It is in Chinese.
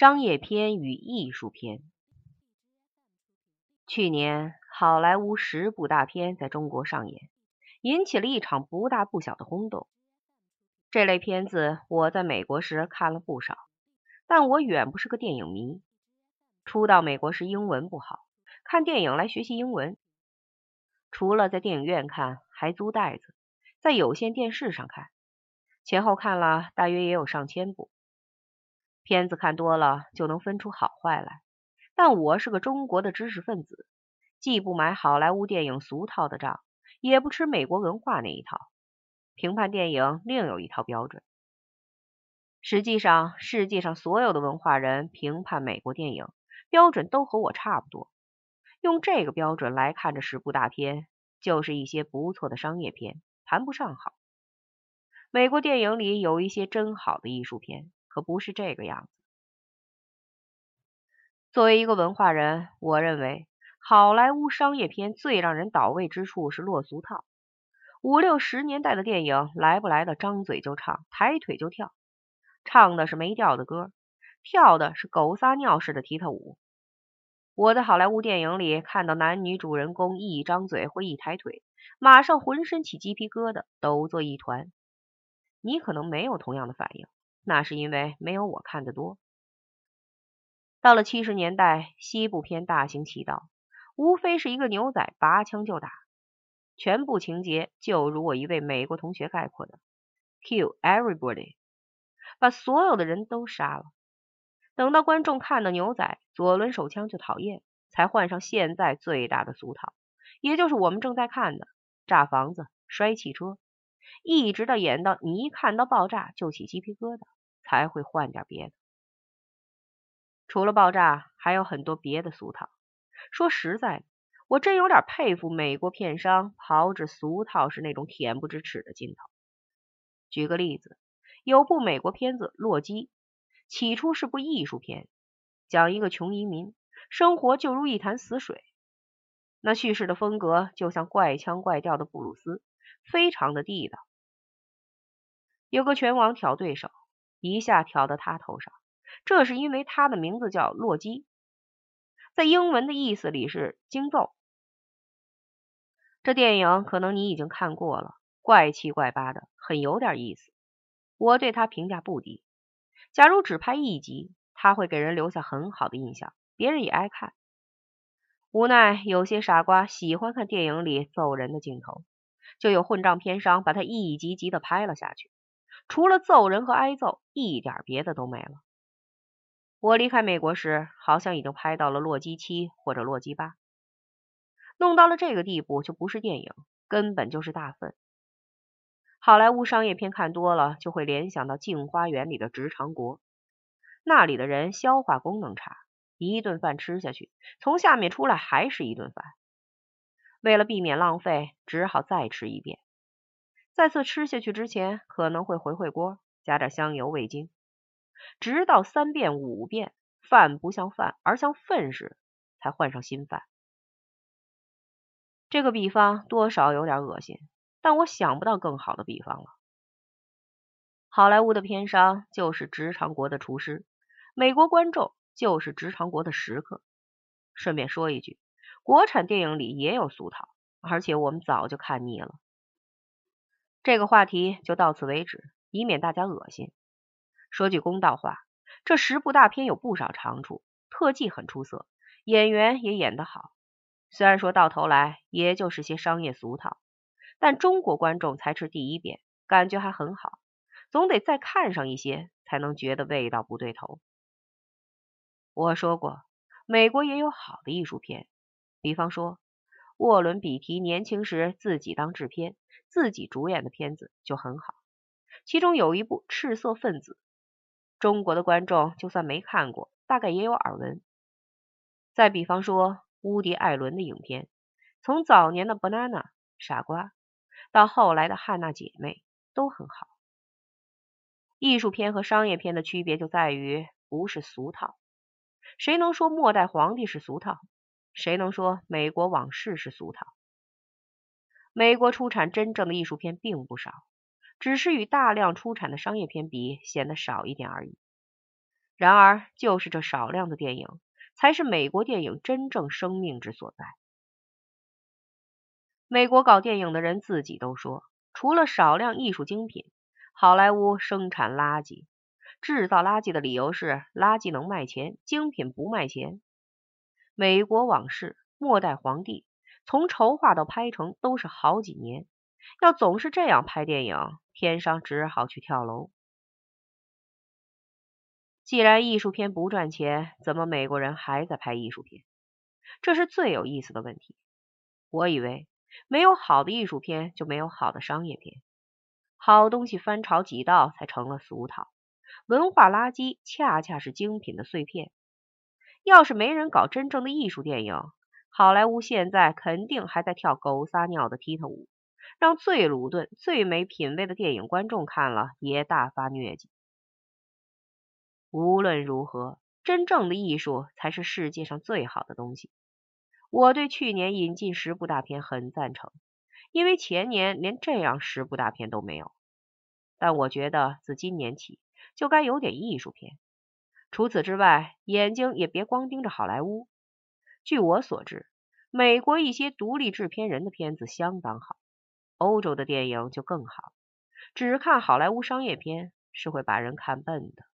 商业片与艺术片。去年，好莱坞十部大片在中国上演，引起了一场不大不小的轰动。这类片子我在美国时看了不少，但我远不是个电影迷。初到美国时英文不好，看电影来学习英文。除了在电影院看，还租袋子，在有线电视上看，前后看了大约也有上千部。片子看多了就能分出好坏来，但我是个中国的知识分子，既不买好莱坞电影俗套的账，也不吃美国文化那一套，评判电影另有一套标准。实际上，世界上所有的文化人评判美国电影标准都和我差不多，用这个标准来看这十部大片，就是一些不错的商业片，谈不上好。美国电影里有一些真好的艺术片。可不是这个样子。作为一个文化人，我认为好莱坞商业片最让人倒胃之处是落俗套。五六十年代的电影，来不来的张嘴就唱，抬腿就跳，唱的是没调的歌，跳的是狗撒尿似的踢踏舞。我在好莱坞电影里看到男女主人公一张嘴或一抬腿，马上浑身起鸡皮疙瘩，抖作一团。你可能没有同样的反应。那是因为没有我看得多。到了七十年代，西部片大行其道，无非是一个牛仔拔枪就打，全部情节就如我一位美国同学概括的：“kill everybody”，把所有的人都杀了。等到观众看到牛仔左轮手枪就讨厌，才换上现在最大的俗套，也就是我们正在看的炸房子、摔汽车。一直到演到你一看到爆炸就起鸡皮疙瘩，才会换点别的。除了爆炸，还有很多别的俗套。说实在的，我真有点佩服美国片商炮制俗套是那种恬不知耻的劲头。举个例子，有部美国片子《洛基》，起初是部艺术片，讲一个穷移民生活就如一潭死水，那叙事的风格就像怪腔怪调的布鲁斯。非常的地道。有个拳王挑对手，一下挑到他头上，这是因为他的名字叫洛基，在英文的意思里是惊揍。这电影可能你已经看过了，怪七怪八的，很有点意思。我对他评价不低。假如只拍一集，他会给人留下很好的印象，别人也爱看。无奈有些傻瓜喜欢看电影里揍人的镜头。就有混账片商把它一集集的拍了下去，除了揍人和挨揍，一点别的都没了。我离开美国时，好像已经拍到了《洛基七》或者《洛基八》，弄到了这个地步，就不是电影，根本就是大粪。好莱坞商业片看多了，就会联想到《镜花园》里的直肠国，那里的人消化功能差，一顿饭吃下去，从下面出来还是一顿饭。为了避免浪费，只好再吃一遍。再次吃下去之前，可能会回回锅，加点香油、味精，直到三遍、五遍，饭不像饭，而像粪时，才换上新饭。这个比方多少有点恶心，但我想不到更好的比方了。好莱坞的片商就是直肠国的厨师，美国观众就是直肠国的食客。顺便说一句。国产电影里也有俗套，而且我们早就看腻了。这个话题就到此为止，以免大家恶心。说句公道话，这十部大片有不少长处，特技很出色，演员也演得好。虽然说到头来也就是些商业俗套，但中国观众才吃第一遍，感觉还很好。总得再看上一些，才能觉得味道不对头。我说过，美国也有好的艺术片。比方说，沃伦·比提年轻时自己当制片、自己主演的片子就很好，其中有一部《赤色分子》，中国的观众就算没看过，大概也有耳闻。再比方说，乌迪·艾伦的影片，从早年的《Banana》傻瓜，到后来的《汉娜姐妹》，都很好。艺术片和商业片的区别就在于不是俗套。谁能说《末代皇帝》是俗套？谁能说美国往事是俗套？美国出产真正的艺术片并不少，只是与大量出产的商业片比显得少一点而已。然而，就是这少量的电影，才是美国电影真正生命之所在。美国搞电影的人自己都说，除了少量艺术精品，好莱坞生产垃圾。制造垃圾的理由是垃圾能卖钱，精品不卖钱。美国往事，末代皇帝从筹划到拍成都是好几年，要总是这样拍电影，片商只好去跳楼。既然艺术片不赚钱，怎么美国人还在拍艺术片？这是最有意思的问题。我以为没有好的艺术片，就没有好的商业片。好东西翻炒几道才成了俗套，文化垃圾恰恰是精品的碎片。要是没人搞真正的艺术电影，好莱坞现在肯定还在跳狗撒尿的踢踏舞，让最鲁钝、最没品位的电影观众看了也大发疟疾。无论如何，真正的艺术才是世界上最好的东西。我对去年引进十部大片很赞成，因为前年连这样十部大片都没有。但我觉得自今年起就该有点艺术片。除此之外，眼睛也别光盯着好莱坞。据我所知，美国一些独立制片人的片子相当好，欧洲的电影就更好。只看好莱坞商业片是会把人看笨的。